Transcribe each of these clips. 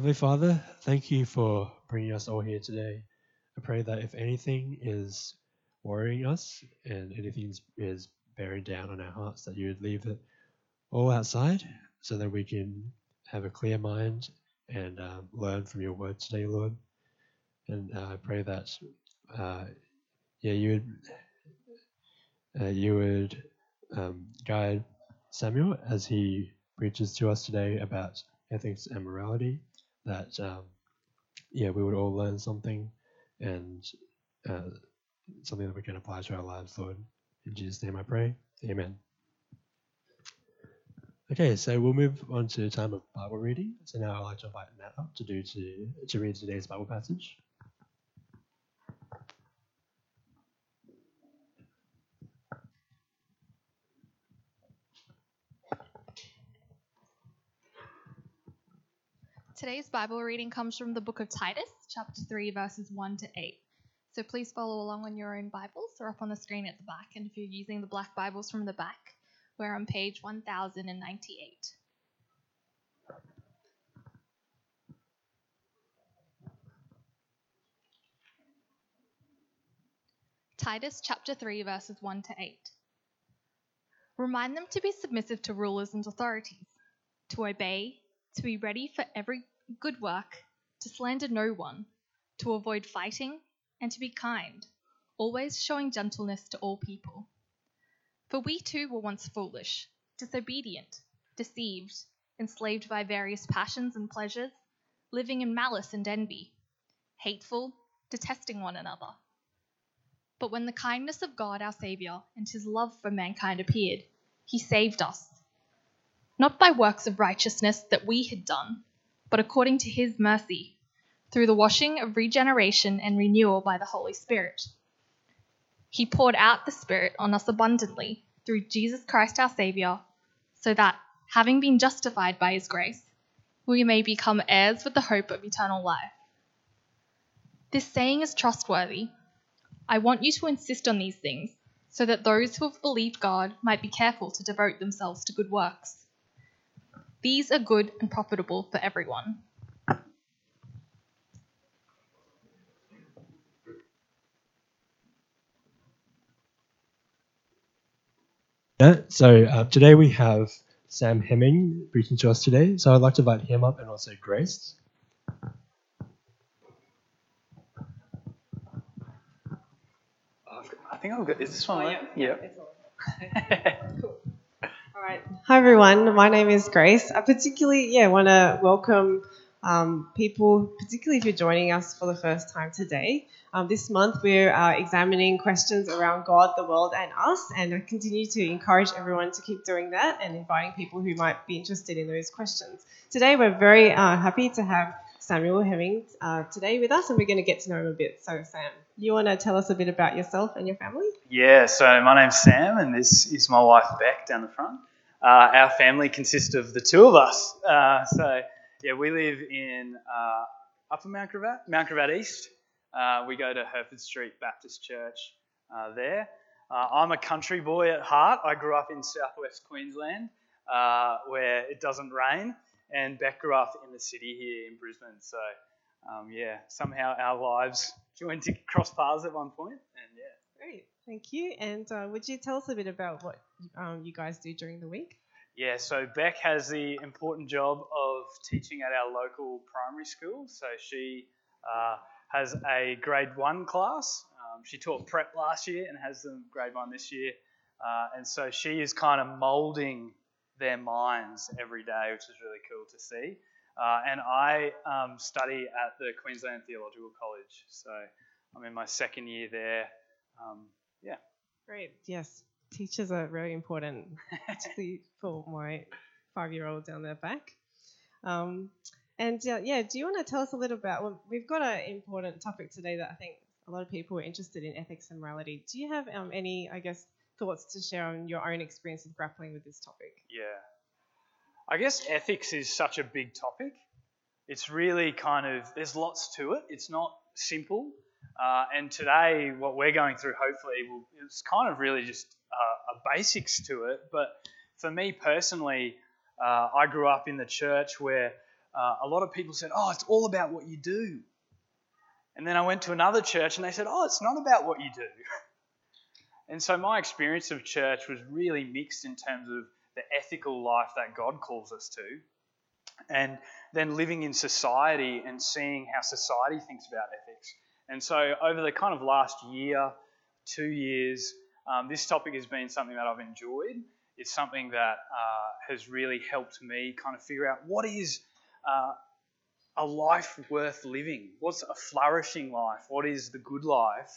Heavenly Father, thank you for bringing us all here today. I pray that if anything is worrying us and anything is bearing down on our hearts, that you would leave it all outside so that we can have a clear mind and um, learn from your word today, Lord. And uh, I pray that, uh, yeah, you would, uh, you would um, guide Samuel as he preaches to us today about ethics and morality that um, yeah we would all learn something and uh, something that we can apply to our lives, Lord. In Jesus' name I pray. Amen. Okay, so we'll move on to time of Bible reading. So now I'd like to invite Matt up to do to, to read today's Bible passage. Today's Bible reading comes from the book of Titus, chapter 3, verses 1 to 8. So please follow along on your own Bibles or up on the screen at the back. And if you're using the black Bibles from the back, we're on page 1098. Titus chapter 3, verses 1 to 8. Remind them to be submissive to rulers and authorities, to obey, to be ready for every good work, to slander no one, to avoid fighting, and to be kind, always showing gentleness to all people. For we too were once foolish, disobedient, deceived, enslaved by various passions and pleasures, living in malice and envy, hateful, detesting one another. But when the kindness of God our Saviour and his love for mankind appeared, he saved us, not by works of righteousness that we had done but according to his mercy, through the washing of regeneration and renewal by the Holy Spirit. He poured out the Spirit on us abundantly through Jesus Christ our Saviour, so that, having been justified by his grace, we may become heirs with the hope of eternal life. This saying is trustworthy. I want you to insist on these things, so that those who have believed God might be careful to devote themselves to good works. These are good and profitable for everyone. Yeah, so uh, today we have Sam Hemming preaching to us today. So I'd like to invite him up and also Grace. I think I'll get. Is this one? Oh, yeah. yeah. cool. All right. Hi, everyone. My name is Grace. I particularly, yeah, want to welcome um, people, particularly if you're joining us for the first time today. Um, this month, we're uh, examining questions around God, the world, and us, and I continue to encourage everyone to keep doing that and inviting people who might be interested in those questions. Today, we're very uh, happy to have Samuel Hemming uh, today with us, and we're going to get to know him a bit. So, Sam, you want to tell us a bit about yourself and your family? Yeah, so my name's Sam, and this is my wife Beck down the front. Uh, our family consists of the two of us. Uh, so, yeah, we live in uh, Upper Mount Gravatt, Mount Gravatt East. Uh, we go to Hereford Street Baptist Church uh, there. Uh, I'm a country boy at heart. I grew up in southwest Queensland where it doesn't rain, and Beck grew up in the city here in Brisbane. So, um, yeah, somehow our lives joined to cross paths at one point, and yeah. Great. Thank you. And uh, would you tell us a bit about what um, you guys do during the week? Yeah, so Beck has the important job of teaching at our local primary school. So she uh, has a grade one class. Um, she taught prep last year and has them grade one this year. Uh, and so she is kind of molding their minds every day, which is really cool to see. Uh, and I um, study at the Queensland Theological College. So I'm in my second year there. Um, yeah. Great. Yes. Teachers are very important, particularly for my five year old down there back. Um, and uh, yeah, do you want to tell us a little about? Well, we've got an important topic today that I think a lot of people are interested in ethics and morality. Do you have um, any, I guess, thoughts to share on your own experience of grappling with this topic? Yeah. I guess ethics is such a big topic. It's really kind of, there's lots to it. It's not simple. Uh, and today, what we're going through, hopefully, will, it's kind of really just uh, a basics to it. But for me personally, uh, I grew up in the church where uh, a lot of people said, oh, it's all about what you do. And then I went to another church and they said, oh, it's not about what you do. and so my experience of church was really mixed in terms of the ethical life that God calls us to, and then living in society and seeing how society thinks about ethics. And so over the kind of last year, two years, um, this topic has been something that I've enjoyed. It's something that uh, has really helped me kind of figure out what is uh, a life worth living? What's a flourishing life? What is the good life?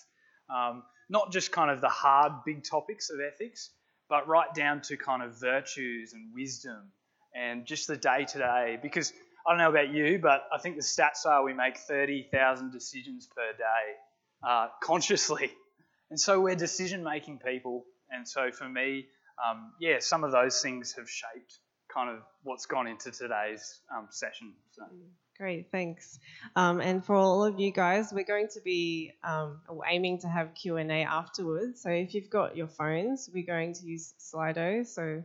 Um, not just kind of the hard, big topics of ethics, but right down to kind of virtues and wisdom and just the day to day. Because I don't know about you, but I think the stats are we make 30,000 decisions per day uh, consciously. And so we're decision making people. And so for me, um, yeah, some of those things have shaped kind of what's gone into today's um, session. So. Great, thanks. Um, and for all of you guys, we're going to be um, aiming to have Q and A afterwards. So if you've got your phones, we're going to use Slido. So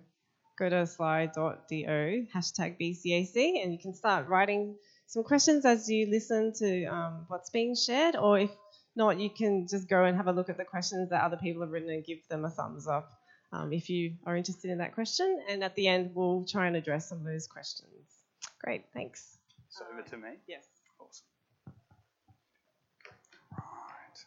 go to sli.do hashtag BCAC, and you can start writing some questions as you listen to um, what's being shared. Or if not, you can just go and have a look at the questions that other people have written and give them a thumbs up um, if you are interested in that question. And at the end, we'll try and address some of those questions. Great, thanks. So over to me? Yes. Awesome. Right.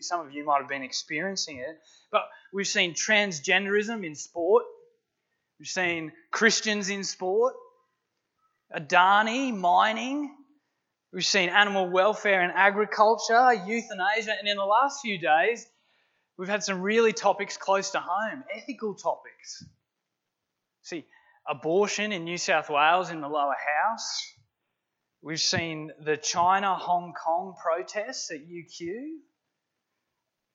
Some of you might have been experiencing it, but we've seen transgenderism in sport. We've seen Christians in sport, Adani, mining. We've seen animal welfare and agriculture, euthanasia, and in the last few days, we've had some really topics close to home, ethical topics. See, abortion in New South Wales in the lower house. We've seen the China Hong Kong protests at UQ.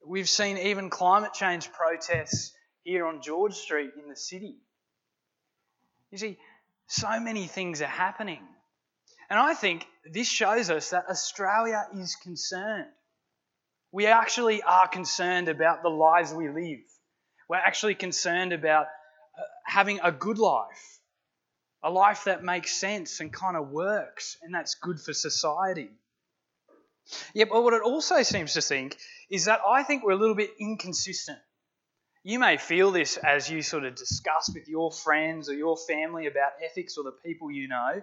We've seen even climate change protests here on George Street in the city. You see, so many things are happening. And I think this shows us that Australia is concerned. We actually are concerned about the lives we live. We're actually concerned about uh, having a good life, a life that makes sense and kind of works, and that's good for society. Yeah, but what it also seems to think is that I think we're a little bit inconsistent. You may feel this as you sort of discuss with your friends or your family about ethics or the people you know.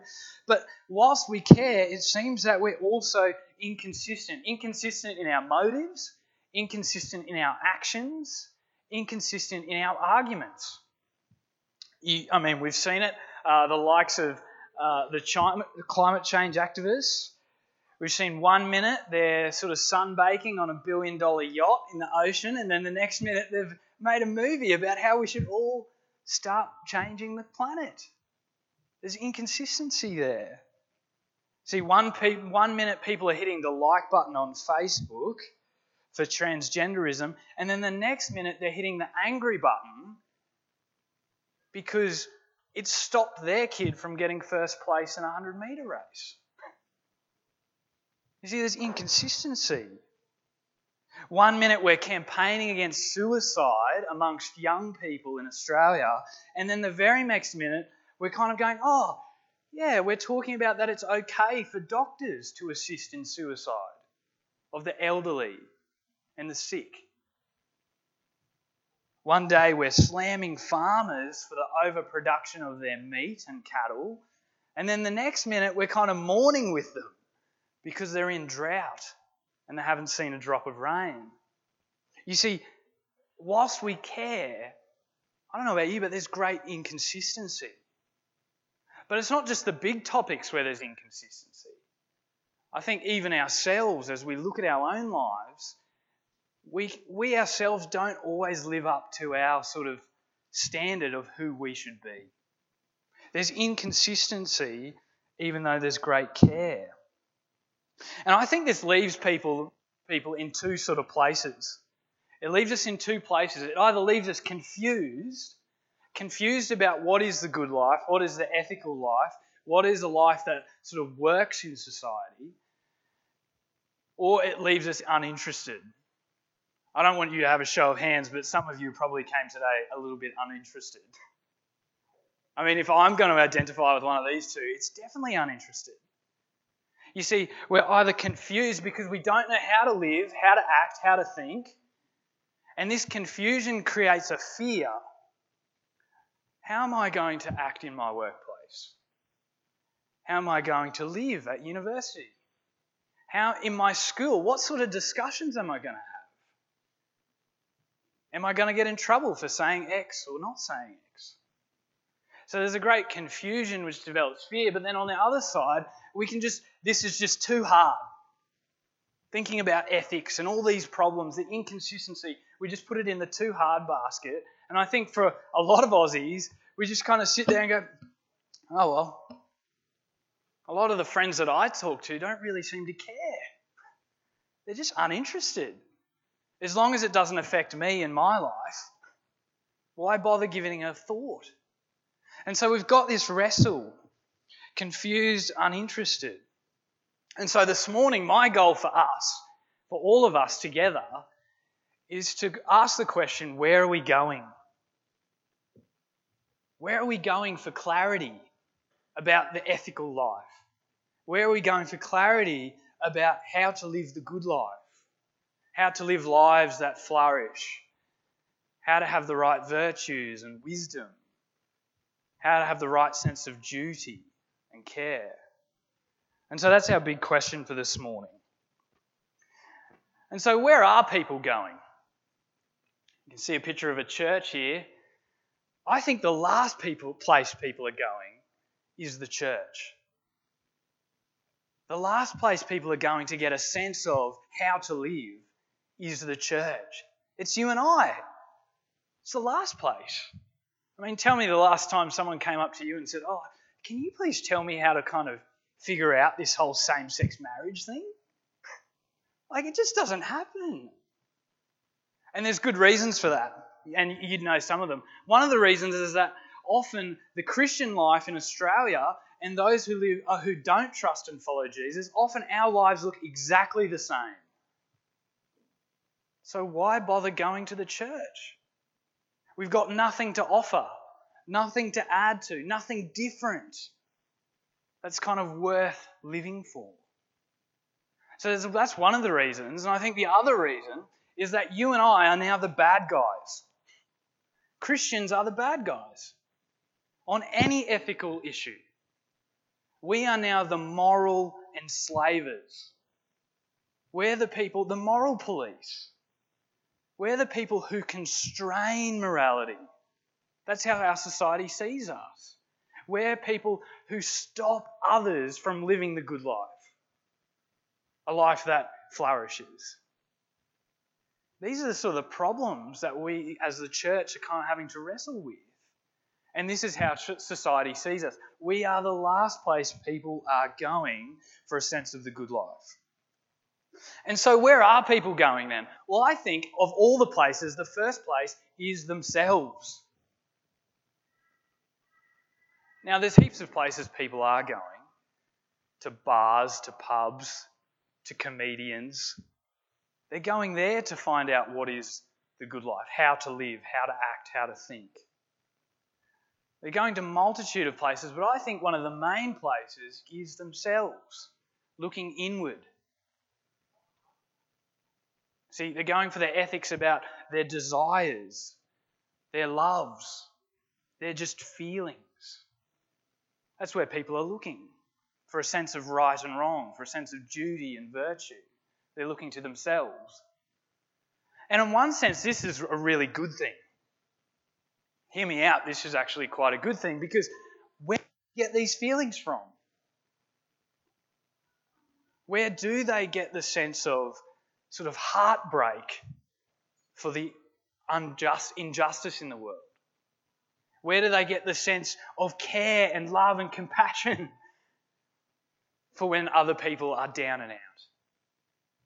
But whilst we care, it seems that we're also inconsistent. Inconsistent in our motives, inconsistent in our actions, inconsistent in our arguments. You, I mean, we've seen it. Uh, the likes of uh, the climate change activists. We've seen one minute they're sort of sunbaking on a billion dollar yacht in the ocean, and then the next minute they've made a movie about how we should all start changing the planet. There's inconsistency there. See, one, pe- one minute people are hitting the like button on Facebook for transgenderism, and then the next minute they're hitting the angry button because it stopped their kid from getting first place in a 100 metre race. You see, there's inconsistency. One minute we're campaigning against suicide amongst young people in Australia, and then the very next minute we're kind of going, oh, yeah, we're talking about that it's okay for doctors to assist in suicide of the elderly and the sick. One day we're slamming farmers for the overproduction of their meat and cattle, and then the next minute we're kind of mourning with them because they're in drought and they haven't seen a drop of rain. You see, whilst we care, I don't know about you, but there's great inconsistency. But it's not just the big topics where there's inconsistency. I think even ourselves, as we look at our own lives, we, we ourselves don't always live up to our sort of standard of who we should be. There's inconsistency, even though there's great care. And I think this leaves people, people in two sort of places. It leaves us in two places. It either leaves us confused, confused about what is the good life, what is the ethical life, what is a life that sort of works in society, or it leaves us uninterested. I don't want you to have a show of hands, but some of you probably came today a little bit uninterested. I mean, if I'm going to identify with one of these two, it's definitely uninterested. You see, we're either confused because we don't know how to live, how to act, how to think, and this confusion creates a fear. How am I going to act in my workplace? How am I going to live at university? How in my school, what sort of discussions am I going to have? Am I going to get in trouble for saying X or not saying X? So there's a great confusion which develops fear, but then on the other side, we can just, this is just too hard. Thinking about ethics and all these problems, the inconsistency, we just put it in the too hard basket. And I think for a lot of Aussies, we just kind of sit there and go, oh well. A lot of the friends that I talk to don't really seem to care. They're just uninterested. As long as it doesn't affect me and my life, why bother giving a thought? And so we've got this wrestle confused, uninterested. And so this morning, my goal for us, for all of us together, is to ask the question where are we going? Where are we going for clarity about the ethical life? Where are we going for clarity about how to live the good life? How to live lives that flourish? How to have the right virtues and wisdom? How to have the right sense of duty care? And so that's our big question for this morning. And so, where are people going? You can see a picture of a church here. I think the last people, place people are going is the church. The last place people are going to get a sense of how to live is the church. It's you and I. It's the last place. I mean, tell me the last time someone came up to you and said, Oh, can you please tell me how to kind of figure out this whole same sex marriage thing? Like, it just doesn't happen. And there's good reasons for that. And you'd know some of them. One of the reasons is that often the Christian life in Australia and those who live uh, who don't trust and follow Jesus, often our lives look exactly the same. So why bother going to the church? We've got nothing to offer, nothing to add to, nothing different that's kind of worth living for. So that's one of the reasons. And I think the other reason is that you and I are now the bad guys. Christians are the bad guys on any ethical issue. We are now the moral enslavers. We're the people, the moral police. We're the people who constrain morality. That's how our society sees us. We're people who stop others from living the good life, a life that flourishes. These are the sort of the problems that we as the church are kind of having to wrestle with. And this is how society sees us. We are the last place people are going for a sense of the good life. And so, where are people going then? Well, I think of all the places, the first place is themselves. Now, there's heaps of places people are going to bars, to pubs, to comedians. They're going there to find out what is the good life, how to live, how to act, how to think. They're going to multitude of places, but I think one of the main places is themselves, looking inward See, they're going for their ethics about their desires, their loves, their just feelings. That's where people are looking for a sense of right and wrong, for a sense of duty and virtue. They're looking to themselves. And in one sense, this is a really good thing. Hear me out, this is actually quite a good thing because where do they get these feelings from? Where do they get the sense of sort of heartbreak for the unjust injustice in the world? Where do they get the sense of care and love and compassion for when other people are down and out?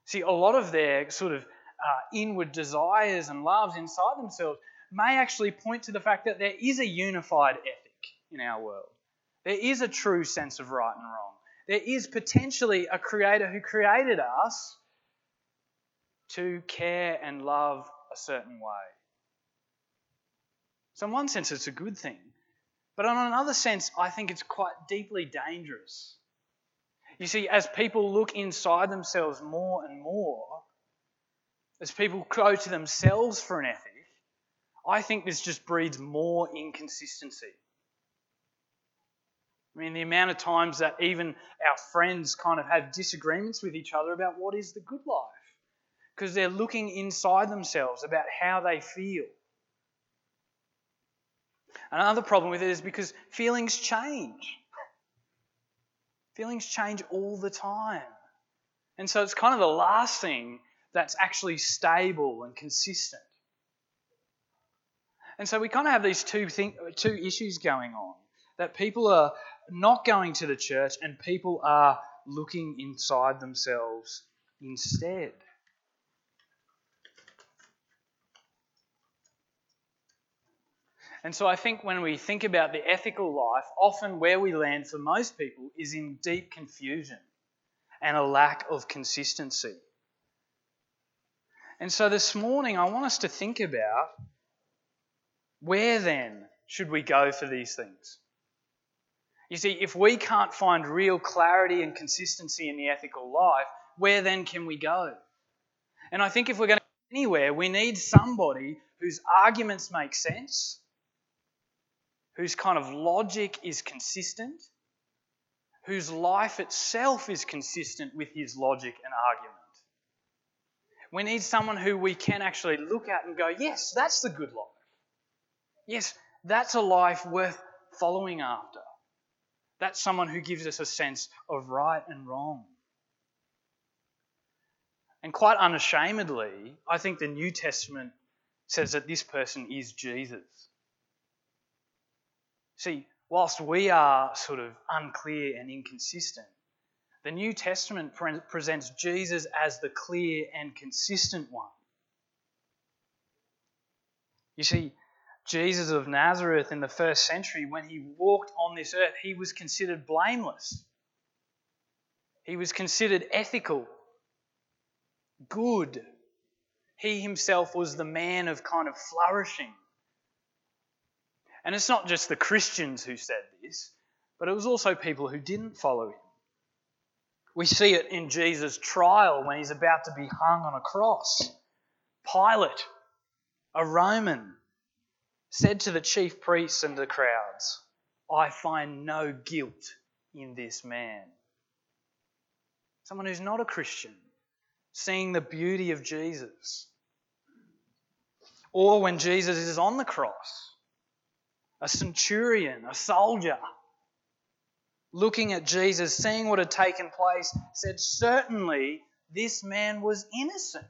See, a lot of their sort of uh, inward desires and loves inside themselves may actually point to the fact that there is a unified ethic in our world. There is a true sense of right and wrong. There is potentially a creator who created us to care and love a certain way. So, in one sense, it's a good thing. But in another sense, I think it's quite deeply dangerous. You see, as people look inside themselves more and more, as people go to themselves for an ethic, I think this just breeds more inconsistency. I mean, the amount of times that even our friends kind of have disagreements with each other about what is the good life because they're looking inside themselves about how they feel. Another problem with it is because feelings change. Feelings change all the time. And so it's kind of the last thing that's actually stable and consistent. And so we kind of have these two, thing, two issues going on that people are not going to the church and people are looking inside themselves instead. And so I think when we think about the ethical life, often where we land for most people is in deep confusion and a lack of consistency. And so this morning, I want us to think about where then should we go for these things? You see, if we can't find real clarity and consistency in the ethical life, where then can we go? And I think if we're going to anywhere, we need somebody whose arguments make sense whose kind of logic is consistent, whose life itself is consistent with his logic and argument. We need someone who we can actually look at and go, yes, that's the good life. Yes, that's a life worth following after. That's someone who gives us a sense of right and wrong. And quite unashamedly, I think the New Testament says that this person is Jesus. See, whilst we are sort of unclear and inconsistent, the New Testament pre- presents Jesus as the clear and consistent one. You see, Jesus of Nazareth in the first century, when he walked on this earth, he was considered blameless. He was considered ethical, good. He himself was the man of kind of flourishing. And it's not just the Christians who said this, but it was also people who didn't follow him. We see it in Jesus' trial when he's about to be hung on a cross. Pilate, a Roman, said to the chief priests and the crowds, I find no guilt in this man. Someone who's not a Christian, seeing the beauty of Jesus. Or when Jesus is on the cross, a centurion, a soldier, looking at Jesus, seeing what had taken place, said, Certainly this man was innocent.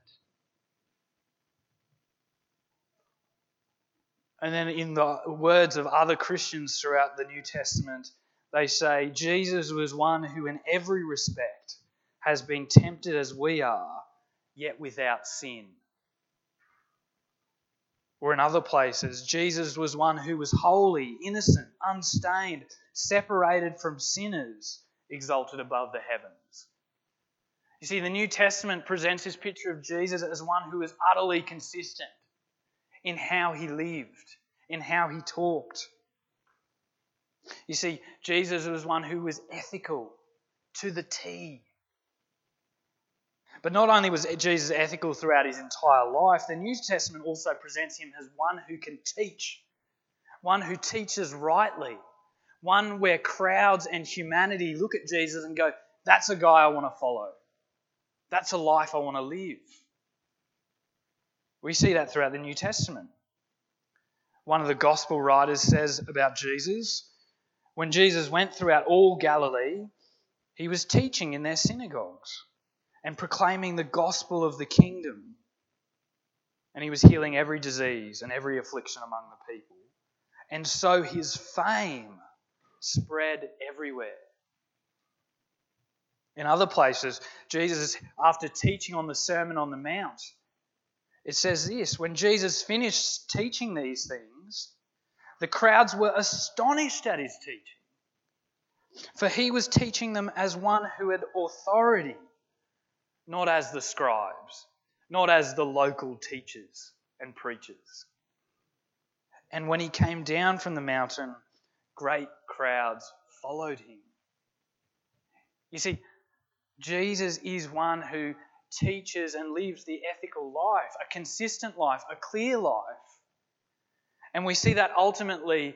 And then, in the words of other Christians throughout the New Testament, they say, Jesus was one who, in every respect, has been tempted as we are, yet without sin. Or in other places, Jesus was one who was holy, innocent, unstained, separated from sinners, exalted above the heavens. You see, the New Testament presents this picture of Jesus as one who is utterly consistent in how he lived, in how he talked. You see, Jesus was one who was ethical to the T. But not only was Jesus ethical throughout his entire life, the New Testament also presents him as one who can teach, one who teaches rightly, one where crowds and humanity look at Jesus and go, That's a guy I want to follow. That's a life I want to live. We see that throughout the New Testament. One of the gospel writers says about Jesus when Jesus went throughout all Galilee, he was teaching in their synagogues and proclaiming the gospel of the kingdom. And he was healing every disease and every affliction among the people. And so his fame spread everywhere. In other places, Jesus, after teaching on the Sermon on the Mount, it says this when Jesus finished teaching these things, the crowds were astonished at his teaching. For he was teaching them as one who had authority not as the scribes, not as the local teachers and preachers. And when he came down from the mountain, great crowds followed him. You see, Jesus is one who teaches and lives the ethical life, a consistent life, a clear life. And we see that ultimately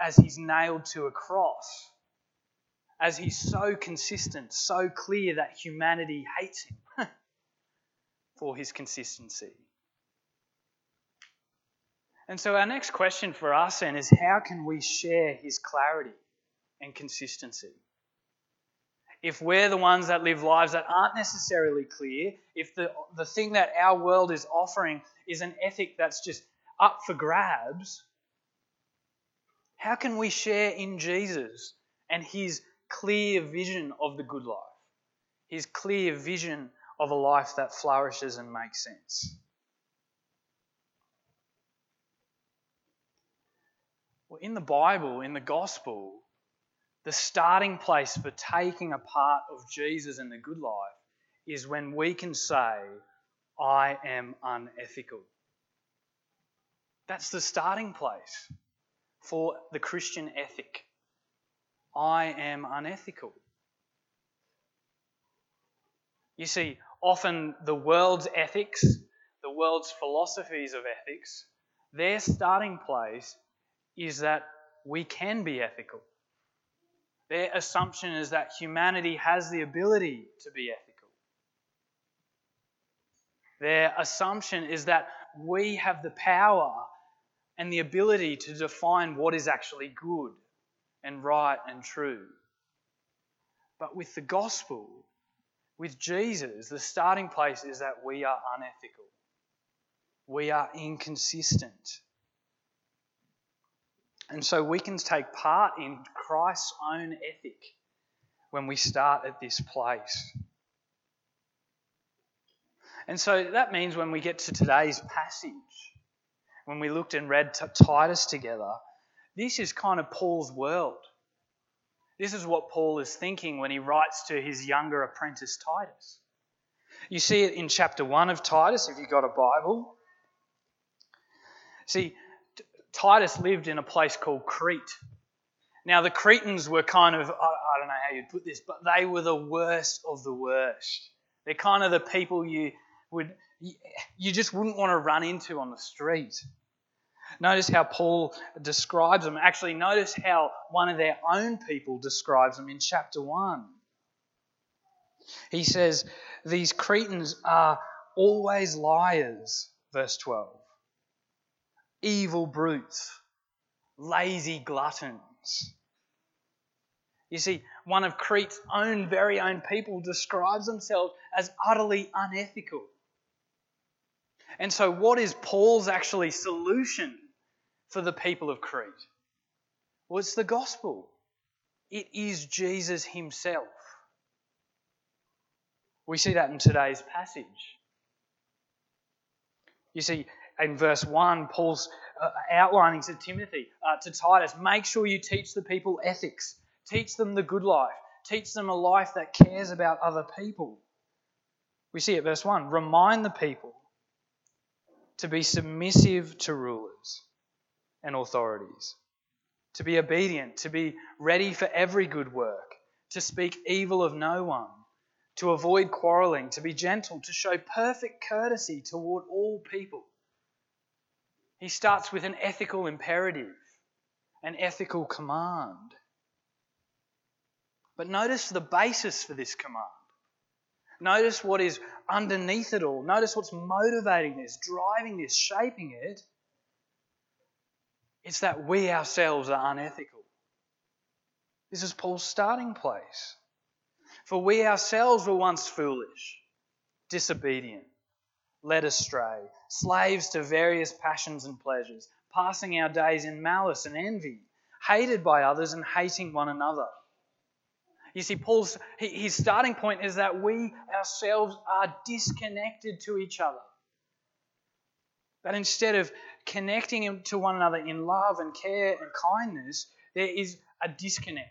as he's nailed to a cross, as he's so consistent, so clear that humanity hates him for his consistency. And so, our next question for us then is how can we share his clarity and consistency? If we're the ones that live lives that aren't necessarily clear, if the, the thing that our world is offering is an ethic that's just up for grabs, how can we share in Jesus and his clear vision of the good life? His clear vision of a life that flourishes and makes sense? Well, in the Bible, in the gospel, the starting place for taking a part of Jesus and the good life is when we can say, I am unethical. That's the starting place for the Christian ethic. I am unethical. You see, often the world's ethics, the world's philosophies of ethics, their starting place is that we can be ethical. Their assumption is that humanity has the ability to be ethical. Their assumption is that we have the power and the ability to define what is actually good and right and true. But with the gospel, with Jesus, the starting place is that we are unethical. We are inconsistent. And so we can take part in Christ's own ethic when we start at this place. And so that means when we get to today's passage, when we looked and read Titus together, this is kind of Paul's world. This is what Paul is thinking when he writes to his younger apprentice Titus. You see it in chapter 1 of Titus, if you've got a Bible. See, Titus lived in a place called Crete. Now, the Cretans were kind of, I don't know how you'd put this, but they were the worst of the worst. They're kind of the people you would, you just wouldn't want to run into on the street. Notice how Paul describes them. Actually, notice how one of their own people describes them in chapter 1. He says, These Cretans are always liars, verse 12, evil brutes, lazy gluttons. You see, one of Crete's own very own people describes themselves as utterly unethical. And so, what is Paul's actually solution for the people of Crete? Well, it's the gospel, it is Jesus himself. We see that in today's passage. You see, in verse 1, Paul's uh, outlining to Timothy, uh, to Titus, make sure you teach the people ethics, teach them the good life, teach them a life that cares about other people. We see it, verse 1 remind the people to be submissive to rulers and authorities, to be obedient, to be ready for every good work, to speak evil of no one, to avoid quarreling, to be gentle, to show perfect courtesy toward all people. He starts with an ethical imperative, an ethical command. But notice the basis for this command. Notice what is underneath it all. Notice what's motivating this, driving this, shaping it. It's that we ourselves are unethical. This is Paul's starting place. For we ourselves were once foolish, disobedient, led astray, slaves to various passions and pleasures, passing our days in malice and envy, hated by others and hating one another. You see, Paul's his starting point is that we ourselves are disconnected to each other. That instead of connecting to one another in love and care and kindness, there is a disconnect.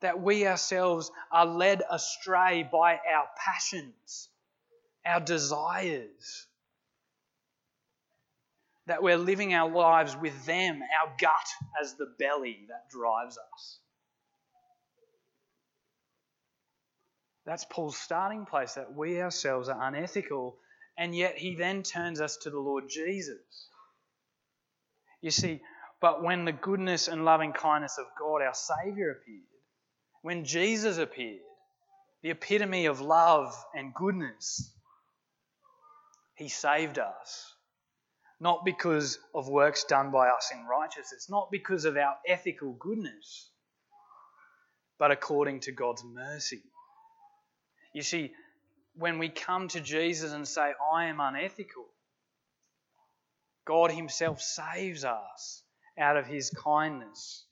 That we ourselves are led astray by our passions our desires. That we're living our lives with them, our gut as the belly that drives us. That's Paul's starting place, that we ourselves are unethical, and yet he then turns us to the Lord Jesus. You see, but when the goodness and loving kindness of God, our Saviour, appeared, when Jesus appeared, the epitome of love and goodness, he saved us. Not because of works done by us in righteousness, not because of our ethical goodness, but according to God's mercy. You see, when we come to Jesus and say, I am unethical, God Himself saves us out of His kindness.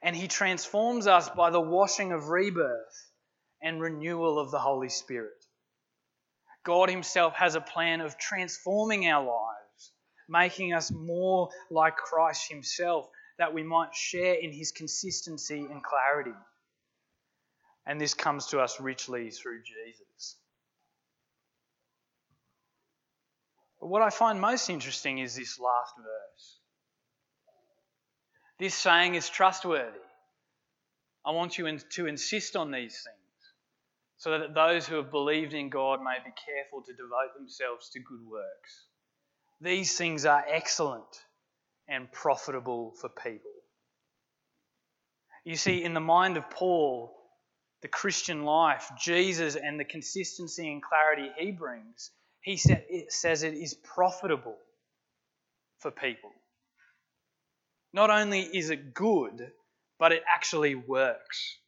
And He transforms us by the washing of rebirth and renewal of the Holy Spirit. God Himself has a plan of transforming our lives, making us more like Christ Himself, that we might share in His consistency and clarity. And this comes to us richly through Jesus. But what I find most interesting is this last verse. This saying is trustworthy. I want you to insist on these things so that those who have believed in God may be careful to devote themselves to good works. These things are excellent and profitable for people. You see, in the mind of Paul, the Christian life, Jesus, and the consistency and clarity he brings, he says it is profitable for people. Not only is it good, but it actually works.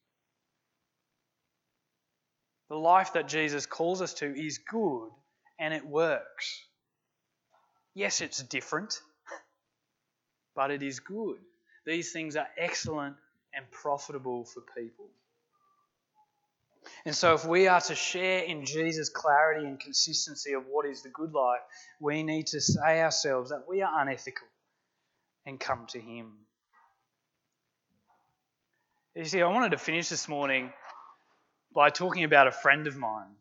The life that Jesus calls us to is good and it works. Yes, it's different, but it is good. These things are excellent and profitable for people. And so, if we are to share in Jesus' clarity and consistency of what is the good life, we need to say ourselves that we are unethical and come to Him. You see, I wanted to finish this morning by talking about a friend of mine.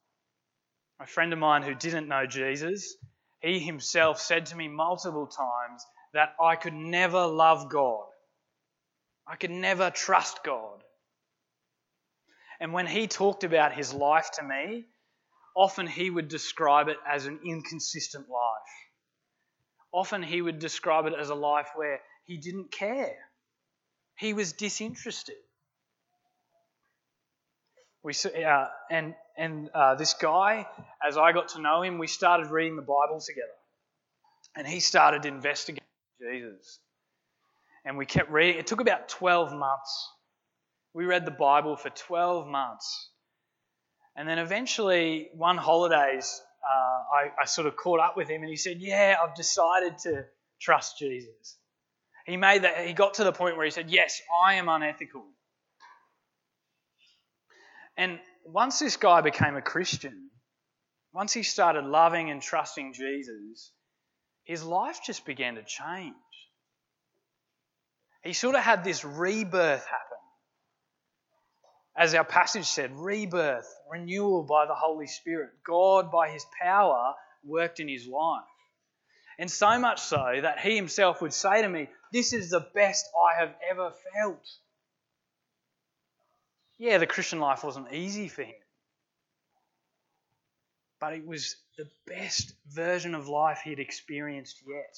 A friend of mine who didn't know Jesus. He himself said to me multiple times that I could never love God. I could never trust God. And when he talked about his life to me, often he would describe it as an inconsistent life. Often he would describe it as a life where he didn't care, he was disinterested. We, uh, and and uh, this guy, as I got to know him, we started reading the Bible together. And he started investigating Jesus. And we kept reading. It took about 12 months we read the Bible for 12 months. And then eventually, one holidays, uh, I, I sort of caught up with him and he said, Yeah, I've decided to trust Jesus. He made that, he got to the point where he said, Yes, I am unethical. And once this guy became a Christian, once he started loving and trusting Jesus, his life just began to change. He sort of had this rebirth happen as our passage said, rebirth, renewal by the Holy Spirit. God, by his power, worked in his life. And so much so that he himself would say to me, This is the best I have ever felt. Yeah, the Christian life wasn't easy for him, but it was the best version of life he'd experienced yet.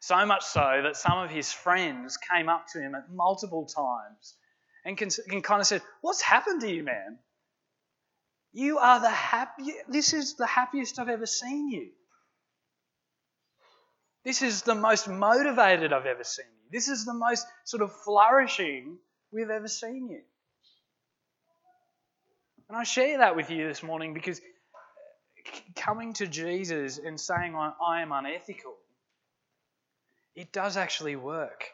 So much so that some of his friends came up to him at multiple times and can, can kind of say, What's happened to you, man? You are the happy. This is the happiest I've ever seen you. This is the most motivated I've ever seen you. This is the most sort of flourishing we've ever seen you. And I share that with you this morning because uh, coming to Jesus and saying, I am unethical, it does actually work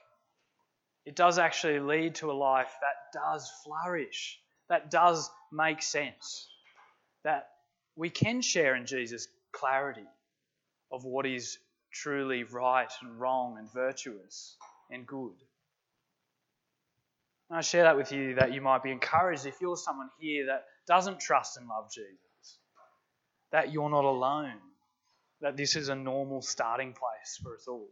it does actually lead to a life that does flourish, that does make sense, that we can share in Jesus' clarity of what is truly right and wrong and virtuous and good. And I share that with you that you might be encouraged if you're someone here that doesn't trust and love Jesus, that you're not alone, that this is a normal starting place for us all.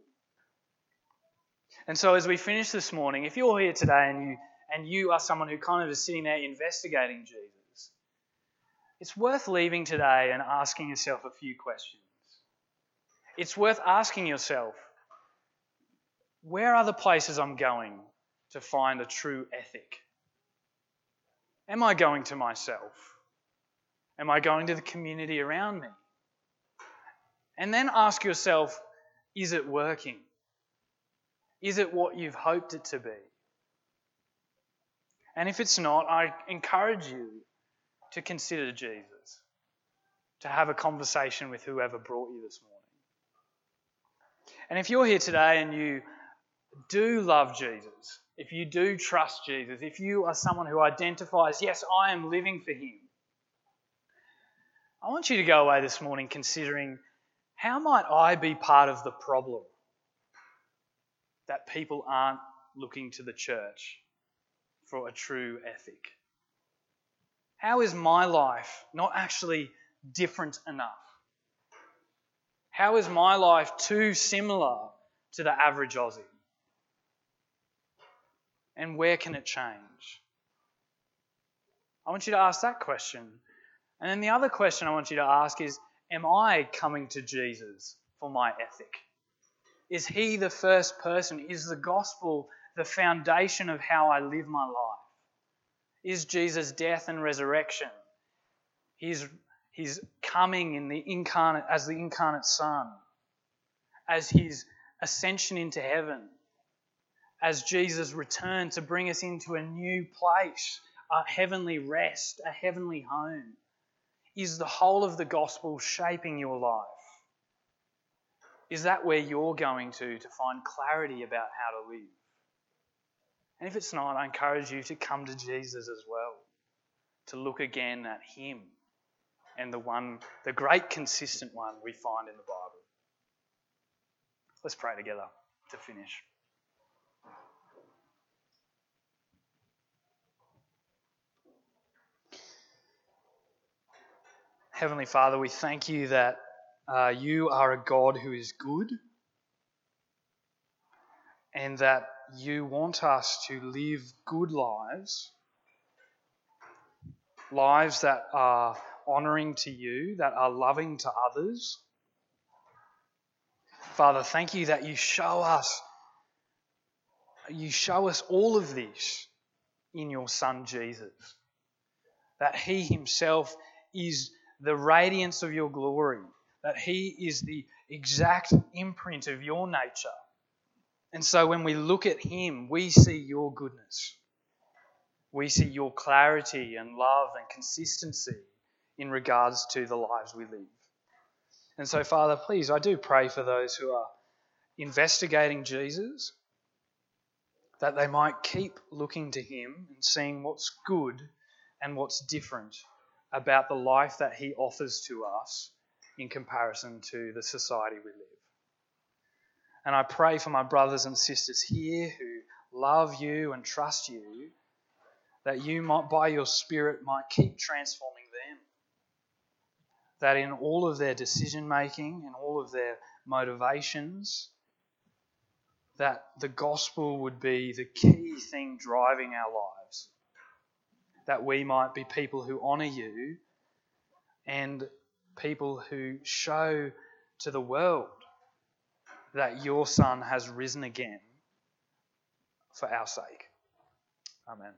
And so, as we finish this morning, if you're here today and you and you are someone who kind of is sitting there investigating Jesus, it's worth leaving today and asking yourself a few questions. It's worth asking yourself, where are the places I'm going to find a true ethic? Am I going to myself? Am I going to the community around me? And then ask yourself, is it working? Is it what you've hoped it to be? And if it's not, I encourage you to consider Jesus, to have a conversation with whoever brought you this morning. And if you're here today and you do love Jesus, if you do trust Jesus, if you are someone who identifies, yes, I am living for Him, I want you to go away this morning considering how might I be part of the problem that people aren't looking to the church for a true ethic? How is my life not actually different enough? How is my life too similar to the average Aussie? And where can it change? I want you to ask that question. And then the other question I want you to ask is Am I coming to Jesus for my ethic? Is He the first person? Is the gospel the foundation of how I live my life? Is Jesus' death and resurrection, His, his coming in the incarnate, as the incarnate Son, as His ascension into heaven, as Jesus returned to bring us into a new place, a heavenly rest, a heavenly home? Is the whole of the gospel shaping your life? Is that where you're going to to find clarity about how to live? And if it's not, I encourage you to come to Jesus as well, to look again at Him and the one, the great consistent one we find in the Bible. Let's pray together to finish. Heavenly Father, we thank you that uh, you are a God who is good and that you want us to live good lives, lives that are honouring to you, that are loving to others. Father, thank you that you show us you show us all of this in your son Jesus. That he himself is the radiance of your glory, that He is the exact imprint of your nature. And so when we look at Him, we see your goodness. We see your clarity and love and consistency in regards to the lives we live. And so, Father, please, I do pray for those who are investigating Jesus, that they might keep looking to Him and seeing what's good and what's different about the life that He offers to us in comparison to the society we live. And I pray for my brothers and sisters here who love you and trust you, that you might, by your Spirit, might keep transforming them. That in all of their decision making and all of their motivations, that the gospel would be the key thing driving our lives that we might be people who honour you and people who show to the world that your Son has risen again for our sake. Amen.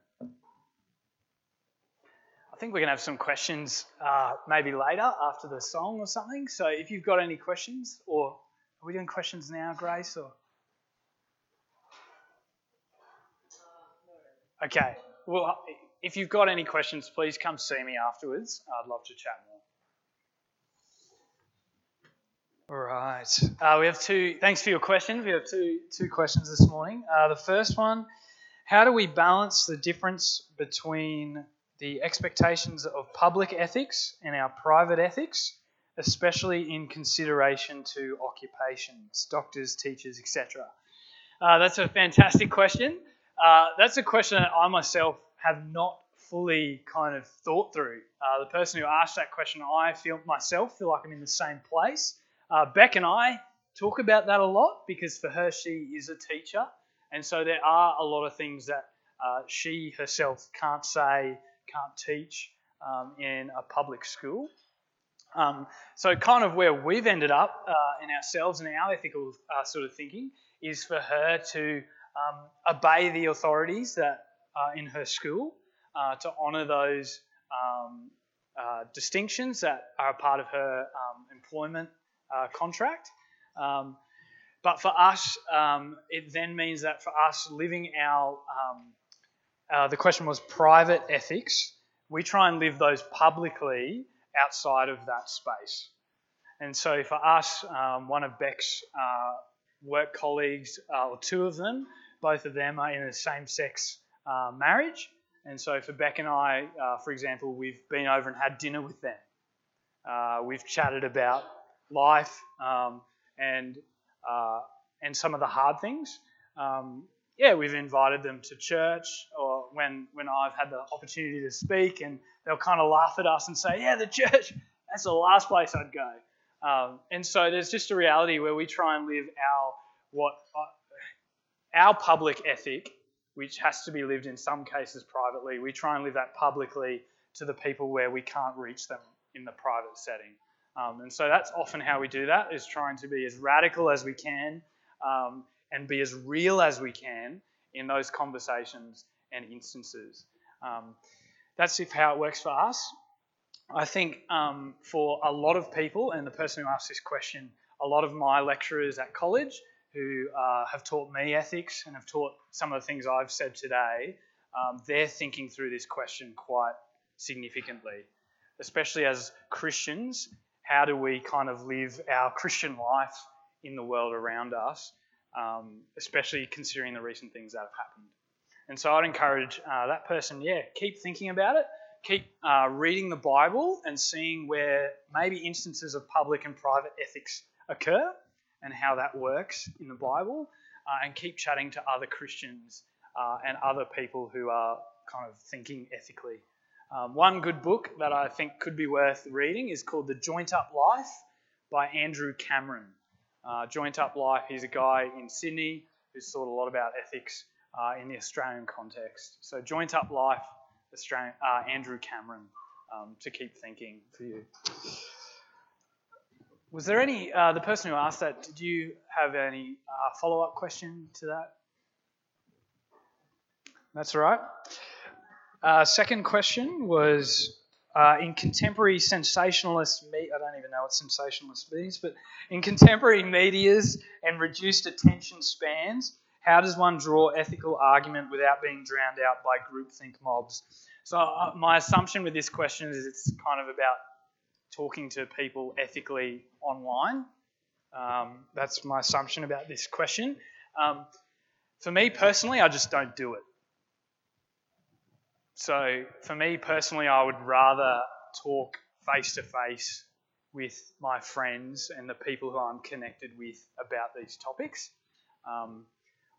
I think we're going to have some questions uh, maybe later after the song or something. So if you've got any questions, or are we doing questions now, Grace? Or okay. Well, if you've got any questions, please come see me afterwards. I'd love to chat more. All right. Uh, we have two. Thanks for your questions. We have two two questions this morning. Uh, the first one: How do we balance the difference between the expectations of public ethics and our private ethics, especially in consideration to occupations, doctors, teachers, etc.? Uh, that's a fantastic question. Uh, that's a question that I myself have not fully kind of thought through. Uh, the person who asked that question, I feel myself feel like I'm in the same place. Uh, Beck and I talk about that a lot because for her she is a teacher, and so there are a lot of things that uh, she herself can't say, can't teach um, in a public school. Um, so, kind of where we've ended up uh, in ourselves and our ethical uh, sort of thinking is for her to um, obey the authorities that are in her school, uh, to honour those um, uh, distinctions that are a part of her um, employment uh, contract. Um, but for us, um, it then means that for us living our, uh, the question was private ethics, we try and live those publicly outside of that space. And so for us, um, one of Beck's uh, work colleagues, uh, or two of them, both of them are in a same sex uh, marriage. And so for Beck and I, uh, for example, we've been over and had dinner with them. Uh, we've chatted about life um, and, uh, and some of the hard things. Um, yeah, we've invited them to church or when, when I've had the opportunity to speak, and they'll kind of laugh at us and say, Yeah, the church, that's the last place I'd go. Um, and so there's just a reality where we try and live our what uh, our public ethic, which has to be lived in some cases privately. We try and live that publicly to the people where we can't reach them in the private setting. Um, and so that's often how we do that: is trying to be as radical as we can um, and be as real as we can in those conversations and instances. Um, that's if how it works for us. I think um, for a lot of people, and the person who asked this question, a lot of my lecturers at college who uh, have taught me ethics and have taught some of the things I've said today, um, they're thinking through this question quite significantly. Especially as Christians, how do we kind of live our Christian life in the world around us, um, especially considering the recent things that have happened? And so I'd encourage uh, that person, yeah, keep thinking about it, keep uh, reading the Bible and seeing where maybe instances of public and private ethics occur and how that works in the Bible, uh, and keep chatting to other Christians uh, and other people who are kind of thinking ethically. Um, one good book that I think could be worth reading is called The Joined Up Life by Andrew Cameron. Uh, Joined Up Life, he's a guy in Sydney who's thought a lot about ethics uh, in the Australian context. So, Joined Up Life, Australian, uh, Andrew Cameron, um, to keep thinking for you. Was there any, uh, the person who asked that, did you have any uh, follow up question to that? That's all right. Uh, second question was uh, in contemporary sensationalist media, I don't even know what sensationalist means, but in contemporary medias and reduced attention spans, how does one draw ethical argument without being drowned out by groupthink mobs? So, uh, my assumption with this question is it's kind of about talking to people ethically online. Um, that's my assumption about this question. Um, for me personally, I just don't do it. So, for me personally, I would rather talk face to face with my friends and the people who I'm connected with about these topics. Um,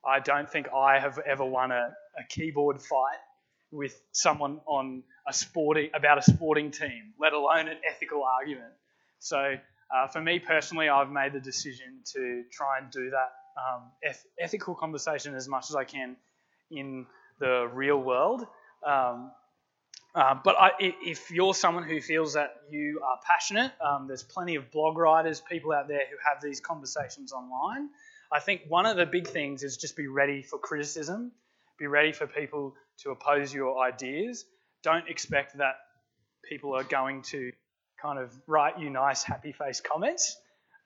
I don't think I have ever won a, a keyboard fight with someone on a sporting about a sporting team, let alone an ethical argument. So uh, for me personally, I've made the decision to try and do that um, eth- ethical conversation as much as I can in the real world. Um, uh, but I, if you're someone who feels that you are passionate, um, there's plenty of blog writers, people out there who have these conversations online. I think one of the big things is just be ready for criticism, be ready for people to oppose your ideas. Don't expect that people are going to kind of write you nice, happy face comments.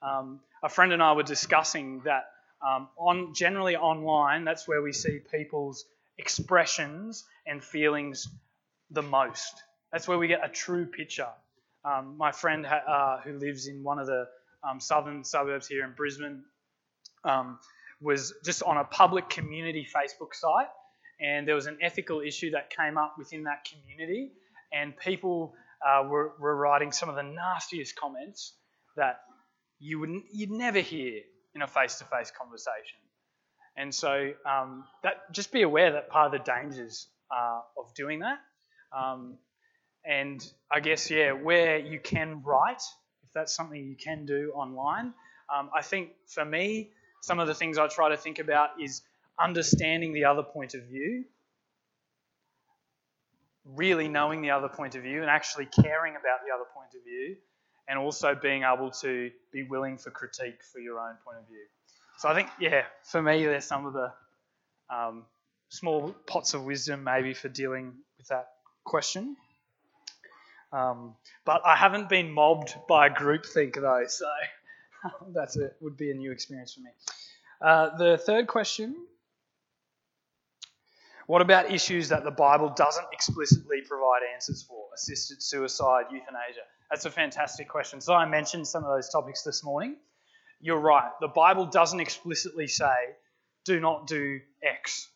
Um, a friend and I were discussing that um, on generally online, that's where we see people's expressions and feelings the most. That's where we get a true picture. Um, my friend ha- uh, who lives in one of the um, southern suburbs here in Brisbane um, was just on a public community Facebook site, and there was an ethical issue that came up within that community, and people uh, were, were writing some of the nastiest comments that you would you'd never hear in a face-to-face conversation. And so um, that just be aware that part of the dangers uh, of doing that. Um, and I guess, yeah, where you can write, if that's something you can do online, um, I think for me, some of the things I try to think about is understanding the other point of view, really knowing the other point of view, and actually caring about the other point of view, and also being able to be willing for critique for your own point of view. So I think, yeah, for me, there's some of the um, small pots of wisdom maybe for dealing with that question. Um, but I haven't been mobbed by groupthink though, so that's it. Would be a new experience for me. Uh, the third question: What about issues that the Bible doesn't explicitly provide answers for? Assisted suicide, euthanasia. That's a fantastic question. So I mentioned some of those topics this morning. You're right. The Bible doesn't explicitly say, "Do not do X."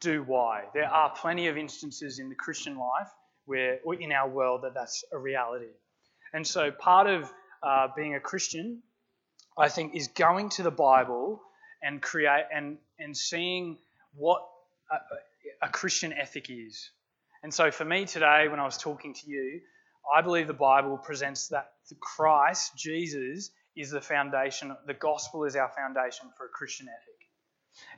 do Y. There are plenty of instances in the Christian life where, or in our world, that that's a reality. And so, part of uh, being a Christian, I think, is going to the Bible and create and and seeing what a, a Christian ethic is. And so, for me today, when I was talking to you, I believe the Bible presents that Christ, Jesus, is the foundation. The gospel is our foundation for a Christian ethic.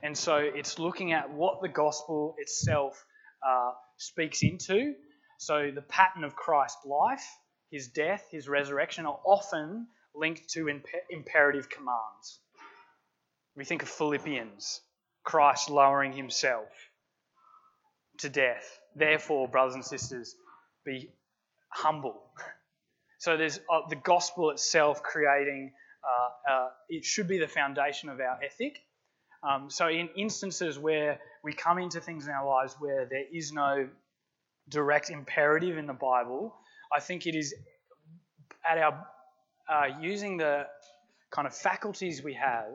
And so it's looking at what the gospel itself uh, speaks into. So the pattern of Christ's life, his death, his resurrection are often linked to imp- imperative commands. We think of Philippians, Christ lowering himself to death. Therefore, brothers and sisters, be humble. So there's uh, the gospel itself creating, uh, uh, it should be the foundation of our ethic. Um, so, in instances where we come into things in our lives where there is no direct imperative in the Bible, I think it is at our uh, using the kind of faculties we have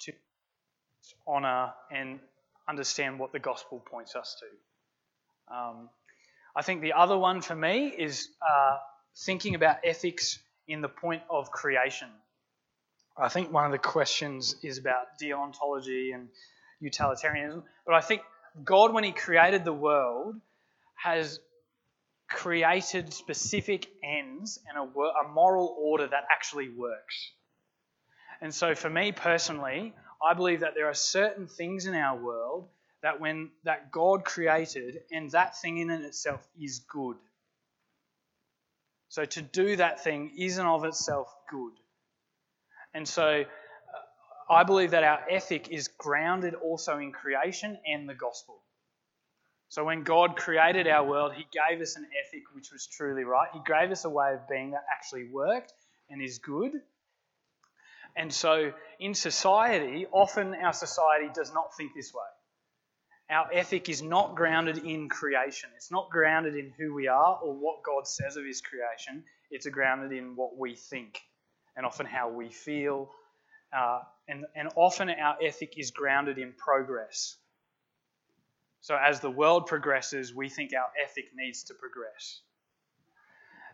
to honour and understand what the gospel points us to. Um, I think the other one for me is uh, thinking about ethics in the point of creation. I think one of the questions is about deontology and utilitarianism. But I think God, when He created the world, has created specific ends and a, a moral order that actually works. And so, for me personally, I believe that there are certain things in our world that when that God created, and that thing in and itself is good. So to do that thing isn't of itself good. And so uh, I believe that our ethic is grounded also in creation and the gospel. So when God created our world, He gave us an ethic which was truly right. He gave us a way of being that actually worked and is good. And so in society, often our society does not think this way. Our ethic is not grounded in creation. It's not grounded in who we are or what God says of His creation. It's grounded in what we think and often how we feel. Uh, and, and often our ethic is grounded in progress. So as the world progresses, we think our ethic needs to progress.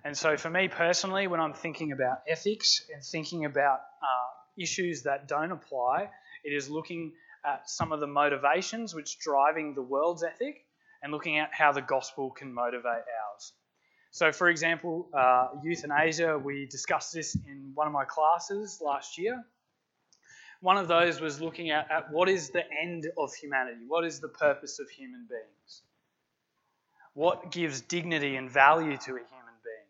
And so for me personally, when I'm thinking about ethics and thinking about uh, issues that don't apply, it is looking at some of the motivations which driving the world's ethic and looking at how the gospel can motivate ours. So, for example, uh, euthanasia, we discussed this in one of my classes last year. One of those was looking at, at what is the end of humanity? What is the purpose of human beings? What gives dignity and value to a human being?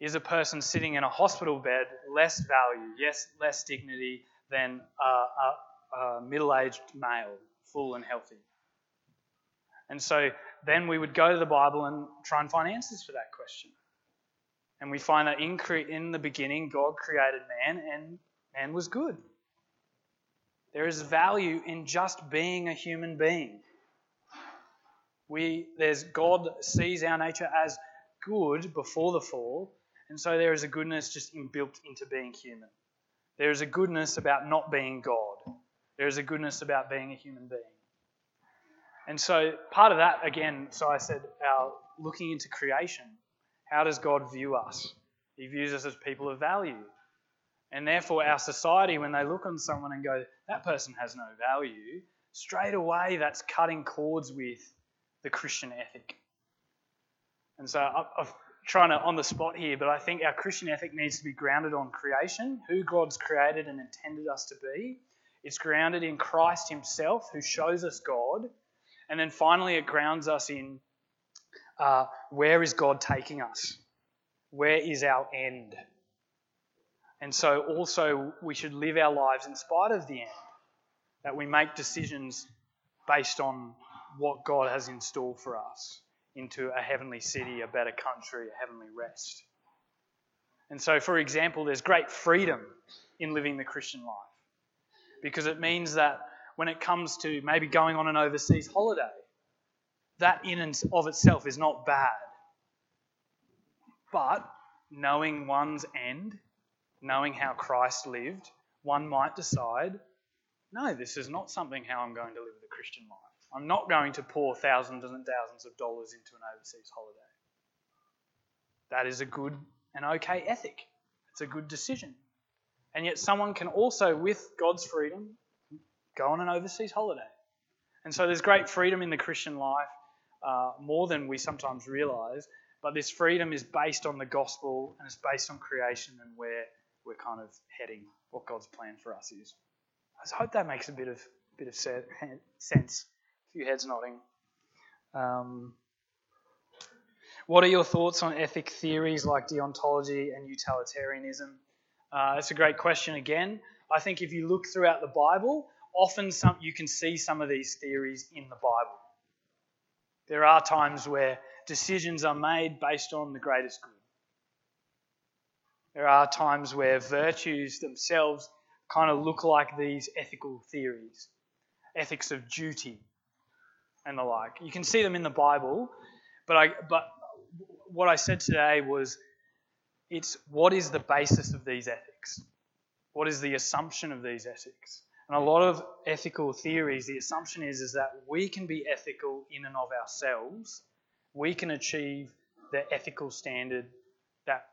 Is a person sitting in a hospital bed less value, yes, less dignity than a, a, middle aged male, full and healthy? And so then we would go to the Bible and try and find answers for that question. And we find that in, cre- in the beginning, God created man, and man was good. There is value in just being a human being. We, there's God sees our nature as good before the fall, and so there is a goodness just inbuilt into being human. There is a goodness about not being God. There is a goodness about being a human being. And so part of that, again, so I said, our looking into creation. How does God view us? He views us as people of value. And therefore, our society, when they look on someone and go, that person has no value, straight away that's cutting cords with the Christian ethic. And so I'm trying to on the spot here, but I think our Christian ethic needs to be grounded on creation, who God's created and intended us to be. It's grounded in Christ Himself, who shows us God. And then finally, it grounds us in uh, where is God taking us? Where is our end? And so, also, we should live our lives in spite of the end, that we make decisions based on what God has in store for us into a heavenly city, a better country, a heavenly rest. And so, for example, there's great freedom in living the Christian life because it means that when it comes to maybe going on an overseas holiday, that in and of itself is not bad. But knowing one's end, knowing how Christ lived, one might decide no, this is not something how I'm going to live the Christian life. I'm not going to pour thousands and thousands of dollars into an overseas holiday. That is a good and okay ethic. It's a good decision. And yet, someone can also, with God's freedom, go on an overseas holiday. And so, there's great freedom in the Christian life, uh, more than we sometimes realize. But this freedom is based on the gospel and it's based on creation and where we're kind of heading, what God's plan for us is. I hope that makes a bit of bit of sense A few heads nodding. Um, what are your thoughts on ethic theories like deontology and utilitarianism? Uh, it's a great question again. I think if you look throughout the Bible, often some, you can see some of these theories in the Bible. There are times where decisions are made based on the greatest good. There are times where virtues themselves kind of look like these ethical theories ethics of duty, and the like. You can see them in the Bible, but I but what I said today was it's what is the basis of these ethics? What is the assumption of these ethics? And a lot of ethical theories, the assumption is, is that we can be ethical in and of ourselves. We can achieve the ethical standard that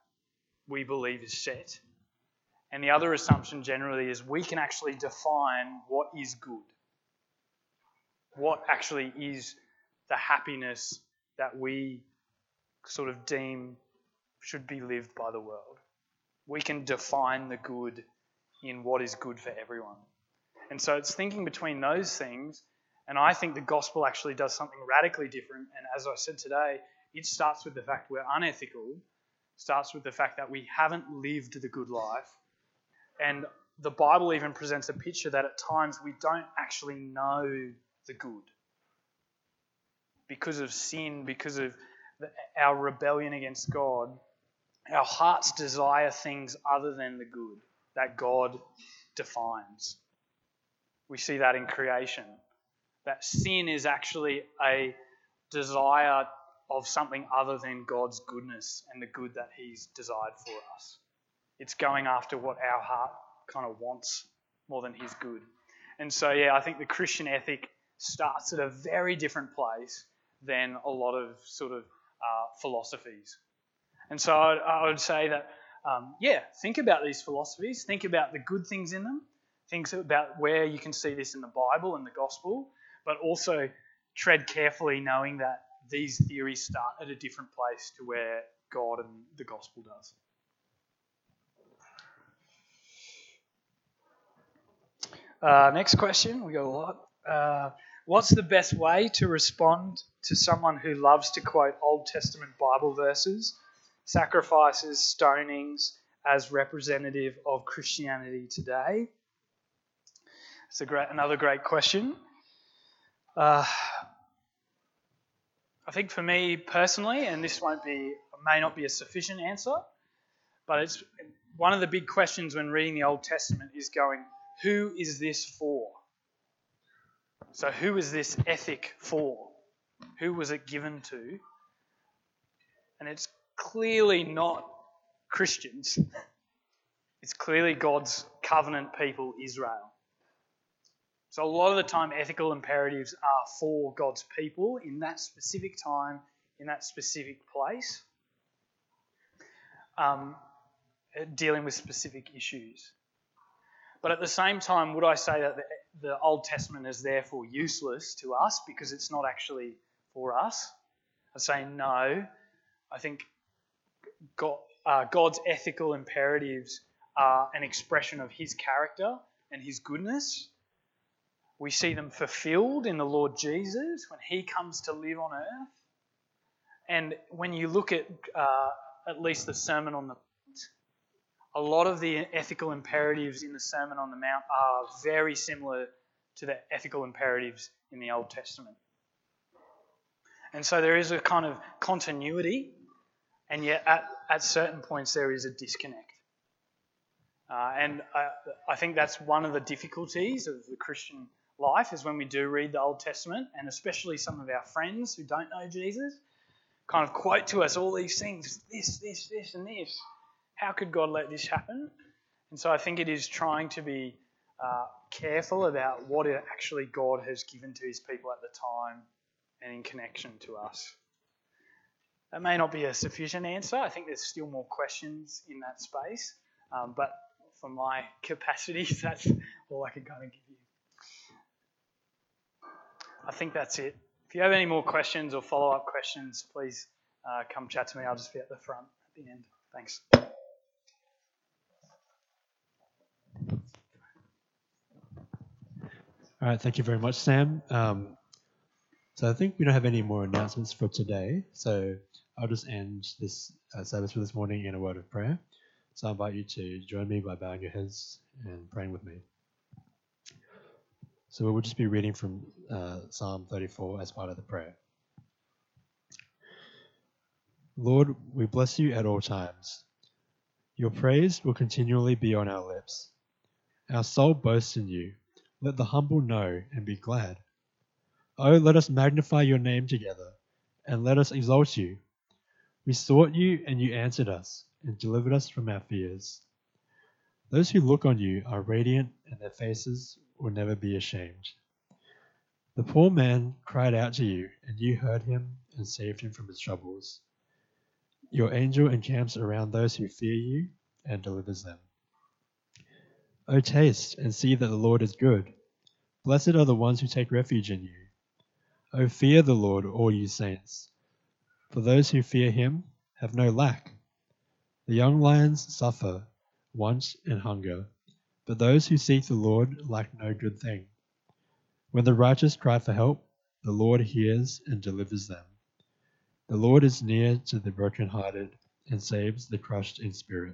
we believe is set. And the other assumption generally is we can actually define what is good what actually is the happiness that we sort of deem should be lived by the world. We can define the good in what is good for everyone. And so it's thinking between those things, and I think the gospel actually does something radically different. And as I said today, it starts with the fact we're unethical, starts with the fact that we haven't lived the good life. And the Bible even presents a picture that at times we don't actually know the good. Because of sin, because of our rebellion against God, our hearts desire things other than the good that God defines. We see that in creation. That sin is actually a desire of something other than God's goodness and the good that He's desired for us. It's going after what our heart kind of wants more than His good. And so, yeah, I think the Christian ethic starts at a very different place than a lot of sort of uh, philosophies. And so I, I would say that, um, yeah, think about these philosophies, think about the good things in them, think about where you can see this in the Bible and the gospel, but also tread carefully knowing that these theories start at a different place to where God and the gospel does. Uh, next question. We got a lot. Uh, What's the best way to respond to someone who loves to quote Old Testament Bible verses, sacrifices, stonings as representative of Christianity today? It's a great, another great question. Uh, I think for me personally, and this won't be, may not be a sufficient answer, but it's one of the big questions when reading the Old Testament is going, who is this for? So, who is this ethic for? Who was it given to? And it's clearly not Christians. It's clearly God's covenant people, Israel. So, a lot of the time, ethical imperatives are for God's people in that specific time, in that specific place, um, dealing with specific issues. But at the same time, would I say that the the Old Testament is therefore useless to us because it's not actually for us. I say no. I think God, uh, God's ethical imperatives are an expression of His character and His goodness. We see them fulfilled in the Lord Jesus when He comes to live on earth. And when you look at uh, at least the Sermon on the Mount, a lot of the ethical imperatives in the Sermon on the Mount are very similar to the ethical imperatives in the Old Testament. And so there is a kind of continuity, and yet at, at certain points there is a disconnect. Uh, and I, I think that's one of the difficulties of the Christian life is when we do read the Old Testament, and especially some of our friends who don't know Jesus kind of quote to us all these things this, this, this, and this. How could God let this happen? And so I think it is trying to be uh, careful about what it actually God has given to his people at the time and in connection to us. That may not be a sufficient answer. I think there's still more questions in that space. Um, but for my capacities, that's all I can kind of give you. I think that's it. If you have any more questions or follow up questions, please uh, come chat to me. I'll just be at the front at the end. Thanks. All right, thank you very much, Sam. Um, so I think we don't have any more announcements for today. So I'll just end this uh, service for this morning in a word of prayer. So I invite you to join me by bowing your heads and praying with me. So we'll just be reading from uh, Psalm 34 as part of the prayer. Lord, we bless you at all times. Your praise will continually be on our lips. Our soul boasts in you. Let the humble know and be glad. Oh, let us magnify your name together, and let us exalt you. We sought you, and you answered us, and delivered us from our fears. Those who look on you are radiant, and their faces will never be ashamed. The poor man cried out to you, and you heard him and saved him from his troubles. Your angel encamps around those who fear you and delivers them. O taste and see that the Lord is good. Blessed are the ones who take refuge in you. O fear the Lord, all you saints. For those who fear him have no lack. The young lions suffer want and hunger, but those who seek the Lord lack no good thing. When the righteous cry for help, the Lord hears and delivers them. The Lord is near to the brokenhearted and saves the crushed in spirit.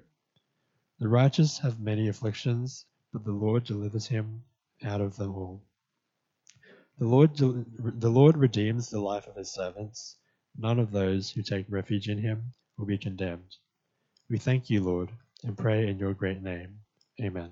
The righteous have many afflictions, but the Lord delivers him out of them all. The Lord, the Lord redeems the life of his servants. None of those who take refuge in him will be condemned. We thank you, Lord, and pray in your great name. Amen.